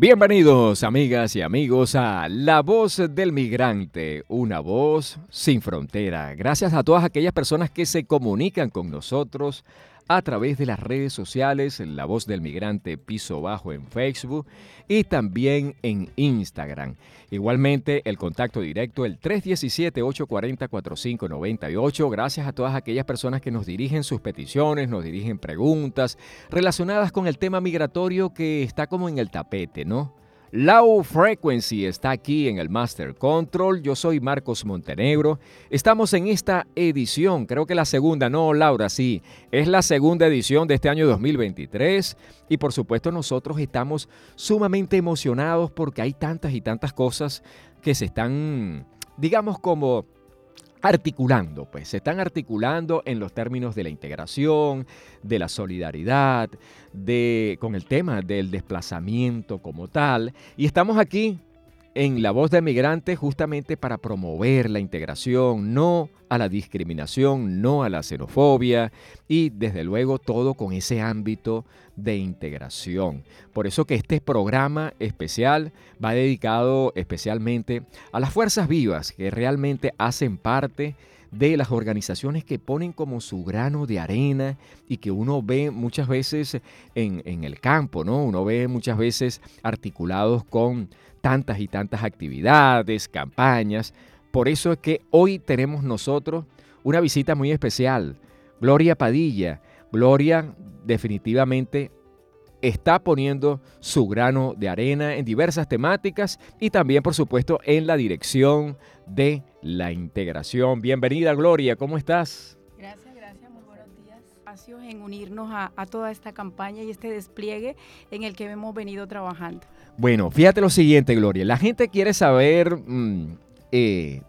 Bienvenidos amigas y amigos a La Voz del Migrante, una voz sin frontera. Gracias a todas aquellas personas que se comunican con nosotros a través de las redes sociales, La Voz del Migrante Piso Bajo en Facebook y también en Instagram. Igualmente el contacto directo el 317-840-4598. Gracias a todas aquellas personas que nos dirigen sus peticiones, nos dirigen preguntas relacionadas con el tema migratorio que está como en el tapete, ¿no? Low Frequency está aquí en el Master Control. Yo soy Marcos Montenegro. Estamos en esta edición, creo que la segunda, no, Laura, sí, es la segunda edición de este año 2023. Y por supuesto nosotros estamos sumamente emocionados porque hay tantas y tantas cosas que se están, digamos, como articulando, pues se están articulando en los términos de la integración, de la solidaridad, de con el tema del desplazamiento como tal, y estamos aquí en La Voz de Migrante justamente para promover la integración, no a la discriminación, no a la xenofobia y desde luego todo con ese ámbito de integración. Por eso que este programa especial va dedicado especialmente a las fuerzas vivas que realmente hacen parte de las organizaciones que ponen como su grano de arena y que uno ve muchas veces en, en el campo, ¿no? Uno ve muchas veces articulados con tantas y tantas actividades, campañas. Por eso es que hoy tenemos nosotros una visita muy especial. Gloria Padilla. Gloria definitivamente está poniendo su grano de arena en diversas temáticas y también, por supuesto, en la dirección de la integración. Bienvenida, Gloria, ¿cómo estás? Espacios en unirnos a, a toda esta campaña y este despliegue en el que hemos venido trabajando. Bueno, fíjate lo siguiente, Gloria. La gente quiere saber mm, eh,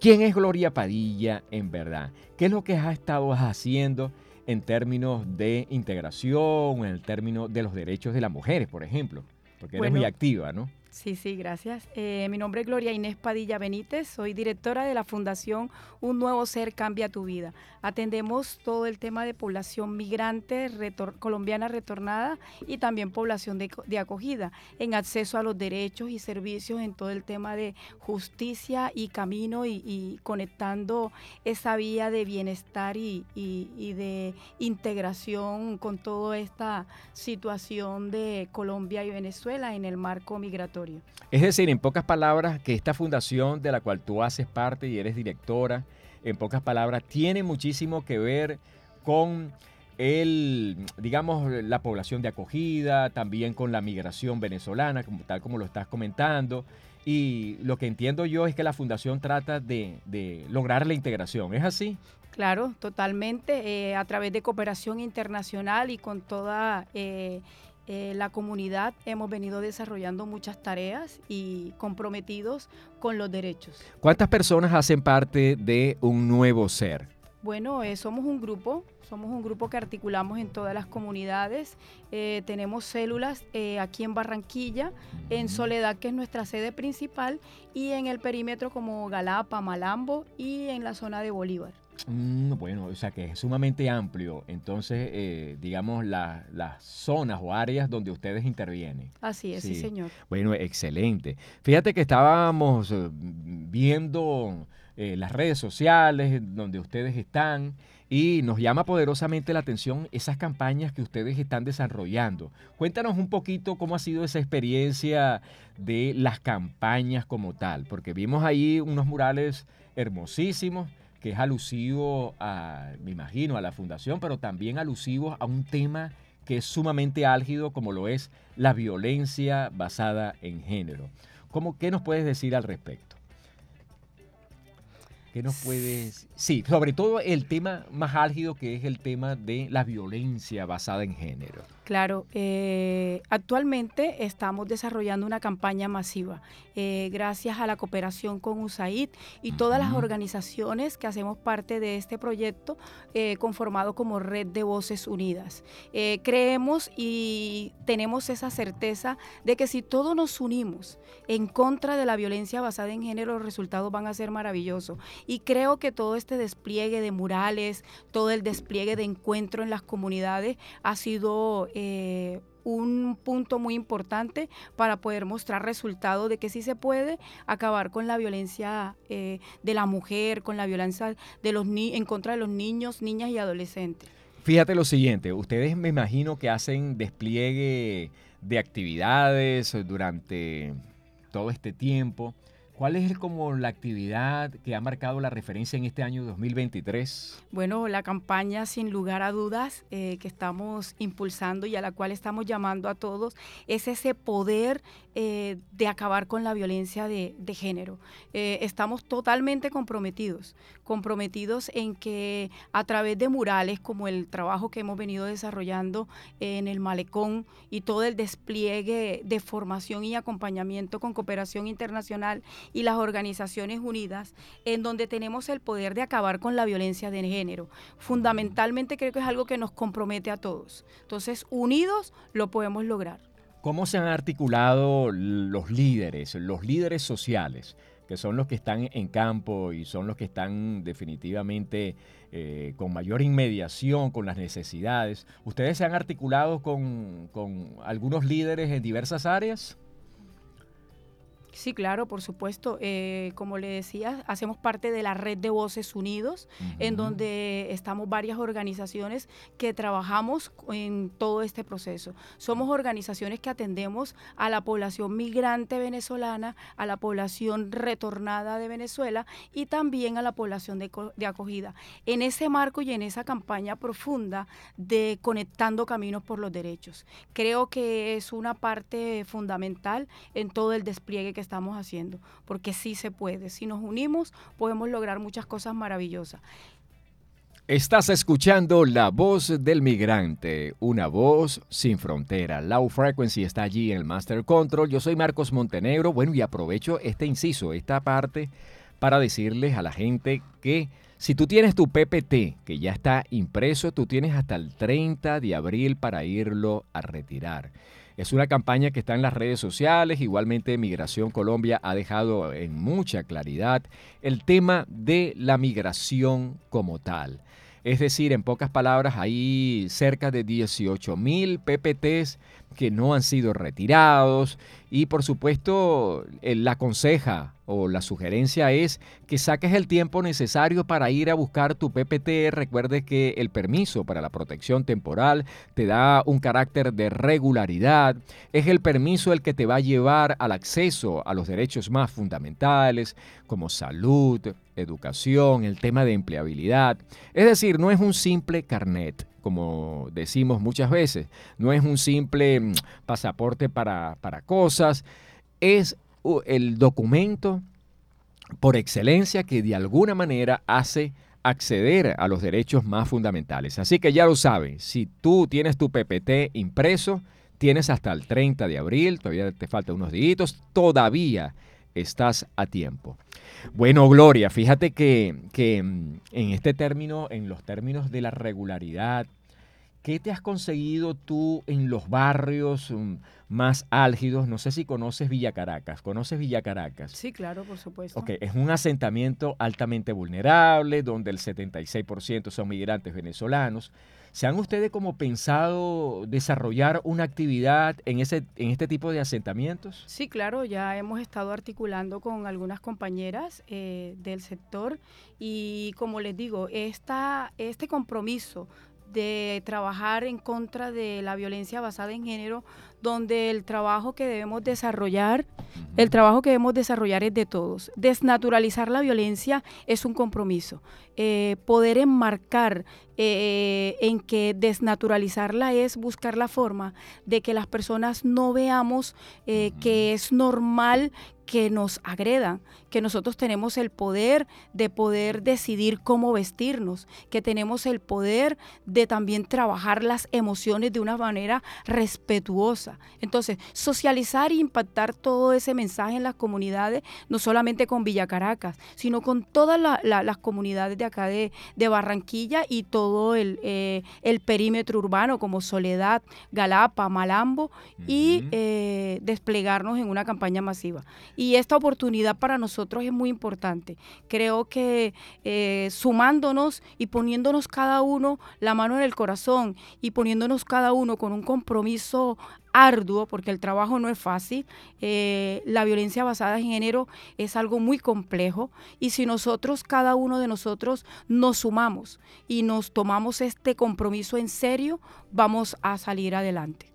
quién es Gloria Padilla en verdad. ¿Qué es lo que has estado haciendo en términos de integración, en el término de los derechos de las mujeres, por ejemplo? Porque eres muy activa, ¿no? Sí, sí, gracias. Eh, mi nombre es Gloria Inés Padilla Benítez, soy directora de la Fundación Un Nuevo Ser Cambia Tu Vida. Atendemos todo el tema de población migrante colombiana retornada y también población de, acogida en acceso a los derechos y servicios en todo el tema de justicia y camino y, conectando esa vía de bienestar y, y de integración con toda esta situación de Colombia y Venezuela en el marco migratorio. Es decir, en pocas palabras, que esta fundación de la cual tú haces parte y eres directora, en pocas palabras, tiene muchísimo que ver con el, digamos, la población de acogida, también con la migración venezolana, como, tal como lo estás comentando. Y lo que entiendo yo es que la fundación trata de, lograr la integración. ¿Es así? Claro, totalmente. Eh, a través de cooperación internacional y con toda eh, eh, la comunidad hemos venido desarrollando muchas tareas y comprometidos con los derechos. ¿Cuántas personas hacen parte de un nuevo ser? Bueno, eh, somos un grupo, somos un grupo que articulamos en todas las comunidades. Eh, tenemos células aquí en Barranquilla, en Soledad, que es nuestra sede principal, y en el perímetro como Galapa, Malambo y en la zona de Bolívar. Mm, bueno, o sea que es sumamente amplio, entonces, eh, digamos, las zonas o áreas donde ustedes intervienen. Así es, sí. señor. Bueno, excelente. Fíjate que estábamos eh, viendo eh, las redes sociales donde ustedes están y nos llama poderosamente la atención esas campañas que ustedes están desarrollando. Cuéntanos un poquito cómo ha sido esa experiencia de las campañas como tal, porque vimos ahí unos murales hermosísimos que es alusivo a, me imagino, a la fundación, pero también alusivo a un tema que es sumamente álgido como lo es la violencia basada en género. ¿Cómo, ¿Qué nos puedes decir al respecto? ¿Qué nos puedes...? Sí, sobre todo el tema más álgido que es el tema de la violencia basada en género. Claro, eh, actualmente estamos desarrollando una campaña masiva eh, gracias a la cooperación con USAID y todas las organizaciones que hacemos parte de este proyecto eh, conformado como Red de Voces Unidas. creemos y tenemos esa certeza de que si todos nos unimos en contra de la violencia basada en género, los resultados van a ser maravillosos. Y creo que todo este despliegue de murales, todo el despliegue de encuentro en las comunidades ha sido eh, un punto muy importante para poder mostrar resultados de que sí se puede acabar con la violencia eh, de la mujer, con la violencia de los en contra de los niños, niñas y adolescentes. Fíjate lo siguiente, ustedes me imagino que hacen despliegue de actividades durante todo este tiempo. ¿Cuál es como la actividad que ha marcado la referencia en este año 2023? Bueno, la campaña sin lugar a dudas eh, que estamos impulsando y a la cual estamos llamando a todos es ese poder eh, de acabar con la violencia de, género. Eh, estamos totalmente comprometidos, comprometidos en que a través de murales como el trabajo que hemos venido desarrollando en el malecón y todo el despliegue de formación y acompañamiento con cooperación internacional y las Organizaciones Unidas, en donde tenemos el poder de acabar con la violencia de género. Fundamentalmente creo que es algo que nos compromete a todos. Entonces, unidos lo podemos lograr. ¿Cómo se han articulado los líderes, los líderes sociales, que son los que están en campo y son los que están definitivamente eh, con mayor inmediación con las necesidades? ¿Ustedes se han articulado con, con algunos líderes en diversas áreas? Sí, claro, por supuesto. Eh, como le decía, hacemos parte de la red de Voces Unidos, en donde estamos varias organizaciones que trabajamos en todo este proceso. Somos organizaciones que atendemos a la población migrante venezolana, a la población retornada de Venezuela y también a la población de, de acogida. En ese marco y en esa campaña profunda de conectando caminos por los derechos. Creo que es una parte fundamental en todo el despliegue que estamos haciendo, porque sí se puede. Si nos unimos, podemos lograr muchas cosas maravillosas. Estás escuchando La Voz del Migrante, una voz sin frontera. Low Frequency está allí en el Master Control. Yo soy Marcos Montenegro. Bueno, y aprovecho este inciso, esta parte, para decirles a la gente que si tú tienes tu PPT, que ya está impreso, tú tienes hasta el 30 de abril para irlo a retirar. Es una campaña que está en las redes sociales. Igualmente, Migración Colombia ha dejado en mucha claridad el tema de la migración como tal. Es decir, en pocas palabras, hay cerca de 18 mil PPTs que no han sido retirados y por supuesto la conseja o la sugerencia es que saques el tiempo necesario para ir a buscar tu PPT. Recuerde que el permiso para la protección temporal te da un carácter de regularidad. Es el permiso el que te va a llevar al acceso a los derechos más fundamentales como salud, educación, el tema de empleabilidad. Es decir, no es un simple carnet como decimos muchas veces. No es un simple mm, pasaporte para, cosas, es el documento por excelencia que de alguna manera hace acceder a los derechos más fundamentales. Así que ya lo saben, si tú tienes tu PPT impreso, tienes hasta el 30 de abril, todavía te faltan unos días, todavía estás a tiempo. Bueno, Gloria, fíjate que, mm, en este término, en los términos de la regularidad, ¿qué te has conseguido tú en los barrios mm, más álgidos? No sé si conoces Villa Caracas. ¿Conoces Villa Caracas? Sí, claro, por supuesto. Ok, es un asentamiento altamente vulnerable, donde el 76% son migrantes venezolanos. ¿Se han ustedes como pensado desarrollar una actividad en, ese, en este tipo de asentamientos? Sí, claro, ya hemos estado articulando con algunas compañeras eh, del sector y como les digo, esta, este compromiso de trabajar en contra de la violencia basada en género donde el trabajo que debemos desarrollar, el trabajo que debemos desarrollar es de todos. Desnaturalizar la violencia es un compromiso. Eh, poder enmarcar eh, en que desnaturalizarla es buscar la forma de que las personas no veamos eh, que es normal que nos agredan, que nosotros tenemos el poder de poder decidir cómo vestirnos, que tenemos el poder de también trabajar las emociones de una manera respetuosa Entonces, socializar e impactar todo ese mensaje en las comunidades, no solamente con Villa Caracas, sino con todas las comunidades de acá de, Barranquilla y todo eh, el, perímetro urbano como Soledad, Galapa, Malambo y eh, desplegarnos en una campaña masiva. Y esta oportunidad para nosotros es muy importante. Creo que eh, sumándonos y poniéndonos cada uno la mano en el corazón y poniéndonos cada uno con un compromiso arduo, porque el trabajo no es fácil, eh, la violencia basada en género es algo muy complejo y si nosotros, cada uno de nosotros, nos sumamos y nos tomamos este compromiso en serio, vamos a salir adelante.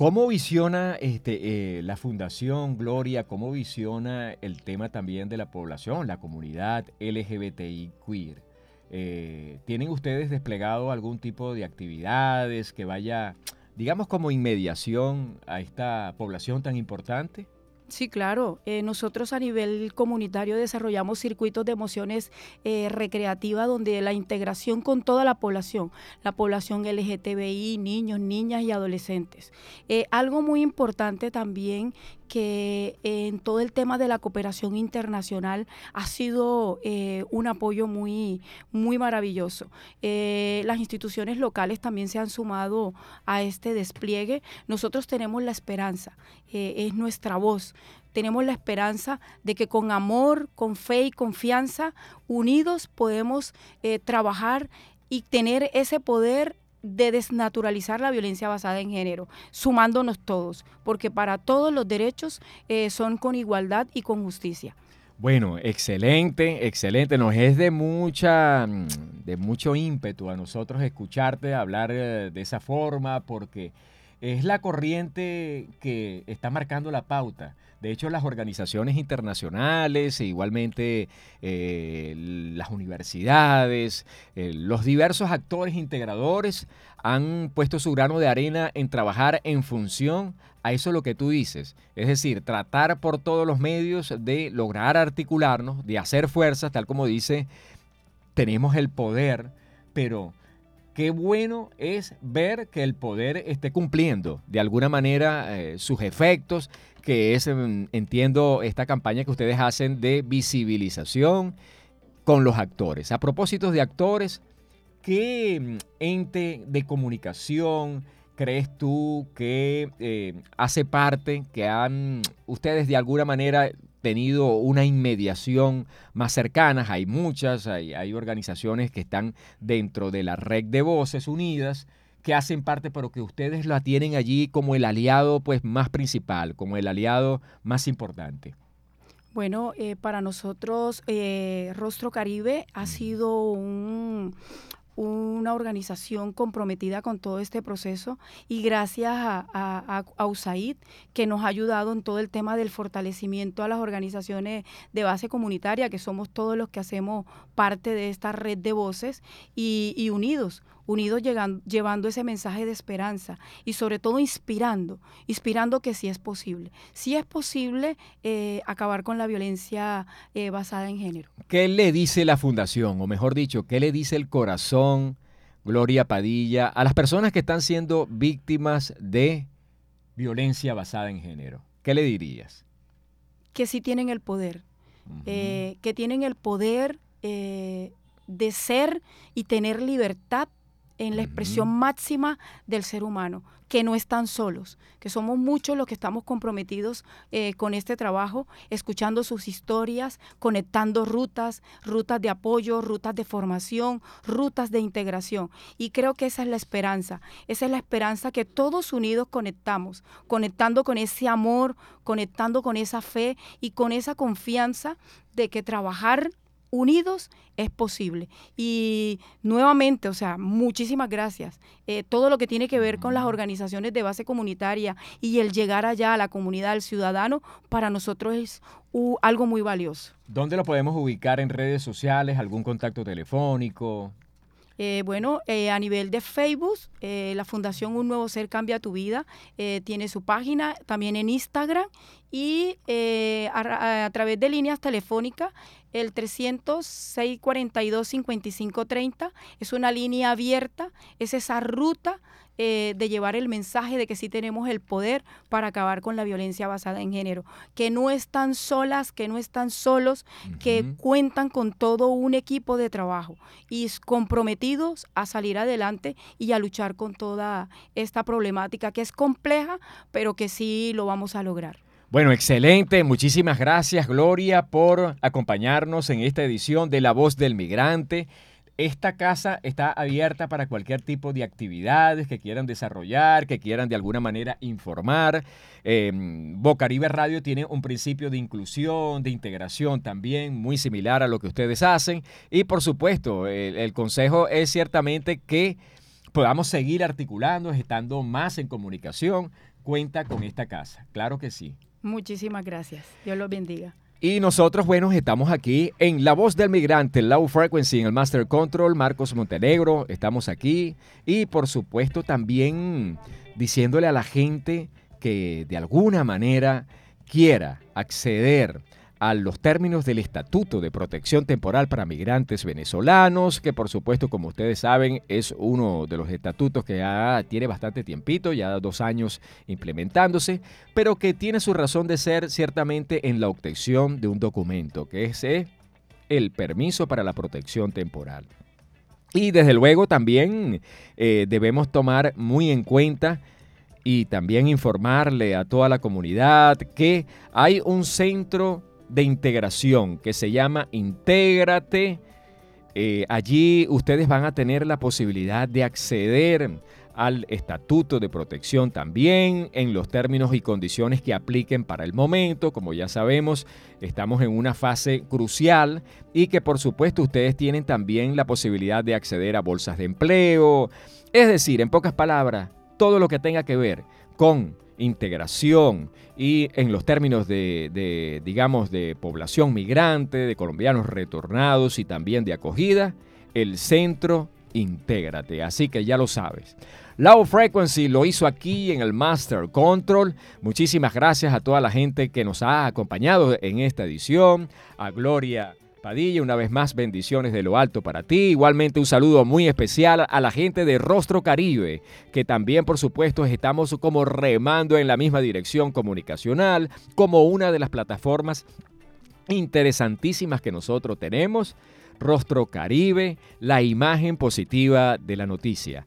¿Cómo visiona este, eh, la Fundación Gloria, cómo visiona el tema también de la población, la comunidad LGBTI queer? Eh, ¿Tienen ustedes desplegado algún tipo de actividades que vaya, digamos, como inmediación a esta población tan importante? Sí, claro. Eh, nosotros a nivel comunitario desarrollamos circuitos de emociones eh, recreativas donde la integración con toda la población, la población LGTBI, niños, niñas y adolescentes. Eh, algo muy importante también que en todo el tema de la cooperación internacional ha sido un apoyo muy, muy maravilloso. las instituciones locales también se han sumado a este despliegue. Nosotros tenemos la esperanza, es nuestra voz tenemos la esperanza de que con amor, con fe y confianza, unidos podemos eh, trabajar y tener ese poder de desnaturalizar la violencia basada en género, sumándonos todos, porque para todos los derechos eh, son con igualdad y con justicia. Bueno, excelente, excelente. Nos es de mucha, de mucho ímpetu a nosotros escucharte hablar eh, de esa forma, porque es la corriente que está marcando la pauta. De hecho, las organizaciones internacionales e igualmente eh, las universidades, eh, los diversos actores integradores han puesto su grano de arena en trabajar en función a eso lo que tú dices. Es decir, tratar por todos los medios de lograr articularnos, de hacer fuerzas, tal como dice, tenemos el poder, pero qué bueno es ver que el poder esté cumpliendo de alguna manera eh, sus efectos que es, em, entiendo, esta campaña que ustedes hacen de visibilización con los actores. A propósito de actores, ¿qué em, ente de comunicación crees tú que eh, hace parte, que han ustedes de alguna manera tenido una inmediación más cercana? Hay muchas, hay, hay organizaciones que están dentro de la red de voces unidas que hacen parte, pero que ustedes la tienen allí como el aliado pues, más principal, como el aliado más importante? Bueno, eh, para nosotros Rostro Caribe ha sido un, una organización comprometida con todo este proceso y gracias a, a, USAID que nos ha ayudado en todo el tema del fortalecimiento a las organizaciones de base comunitaria, que somos todos los que hacemos parte de esta red de voces y, y unidos unidos llegando, llevando ese mensaje de esperanza y sobre todo inspirando, inspirando que sí es posible. Sí es posible eh, acabar con la violencia eh, basada en género. ¿Qué le dice la fundación, o mejor dicho, qué le dice el corazón, Gloria Padilla, a las personas que están siendo víctimas de violencia basada en género? ¿Qué le dirías? Que sí tienen el poder, eh, que tienen el poder de ser y tener libertad en la expresión máxima del ser humano, que no están solos, que somos muchos los que estamos comprometidos eh, con este trabajo, escuchando sus historias, conectando rutas, rutas de apoyo, rutas de formación, rutas de integración. Y creo que esa es la esperanza, esa es la esperanza que todos unidos conectamos, conectando con ese amor, conectando con esa fe y con esa confianza de que trabajar unidos es posible. Y nuevamente, o sea, muchísimas gracias. Eh, todo lo que tiene que ver con las organizaciones de base comunitaria y el llegar allá a la comunidad, al ciudadano, para nosotros es algo muy valioso. ¿Dónde lo podemos ubicar en redes sociales? ¿Algún contacto telefónico? Eh, bueno, eh, a nivel de Facebook, la Fundación Un Nuevo Ser Cambia Tu Vida tiene su página, también en Instagram y a, través de líneas telefónicas el 306-42-5530 es una línea abierta, es esa ruta eh, de llevar el mensaje de que sí tenemos el poder para acabar con la violencia basada en género, que no están solas, que no están solos, que cuentan con todo un equipo de trabajo y comprometidos a salir adelante y a luchar con toda esta problemática que es compleja, pero que sí lo vamos a lograr. Bueno, excelente. Muchísimas gracias, Gloria, por acompañarnos en esta edición de La Voz del Migrante. Esta casa está abierta para cualquier tipo de actividades que quieran desarrollar, que quieran de alguna manera informar. Eh, Bocaribe Radio tiene un principio de inclusión, de integración también, muy similar a lo que ustedes hacen. Y por supuesto, el consejo es ciertamente que podamos seguir articulando, estando más en comunicación. Cuenta con esta casa, claro que sí. Muchísimas gracias. Dios los bendiga. Y nosotros, bueno, estamos aquí en La Voz del Migrante, Low Frequency, en el Master Control, Marcos Montenegro, estamos aquí. Y por supuesto también diciéndole a la gente que de alguna manera quiera acceder a los términos del Estatuto de Protección Temporal para Migrantes Venezolanos, que por supuesto, como ustedes saben, es uno de los estatutos que ya tiene bastante tiempito, ya dos años implementándose, pero que tiene su razón de ser ciertamente en la obtención de un documento, que es eh, el permiso para la protección temporal. Y desde luego también eh, debemos tomar muy en cuenta y también informarle a toda la comunidad que hay un centro de integración que se llama Intégrate. Eh, allí ustedes van a tener la posibilidad de acceder al estatuto de protección también en los términos y condiciones que apliquen para el momento. Como ya sabemos, estamos en una fase crucial y que por supuesto ustedes tienen también la posibilidad de acceder a bolsas de empleo. Es decir, en pocas palabras, todo lo que tenga que ver con integración y en los términos de, digamos, de población migrante, de colombianos retornados y también de acogida, el centro Intégrate. Así que ya lo sabes. Low Frequency lo hizo aquí en el Master Control. Muchísimas gracias a toda la gente que nos ha acompañado en esta edición. A Gloria Padilla, una vez más, bendiciones de lo alto para ti. Igualmente un saludo muy especial a la gente de Rostro Caribe, que también, por supuesto, estamos como remando en la misma dirección comunicacional, como una de las plataformas interesantísimas que nosotros tenemos. Rostro Caribe, la imagen positiva de la noticia.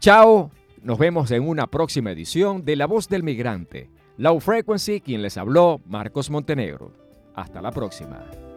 Chao, nos vemos en una próxima edición de La Voz del Migrante. Low Frequency, quien les habló, Marcos Montenegro. Hasta la próxima.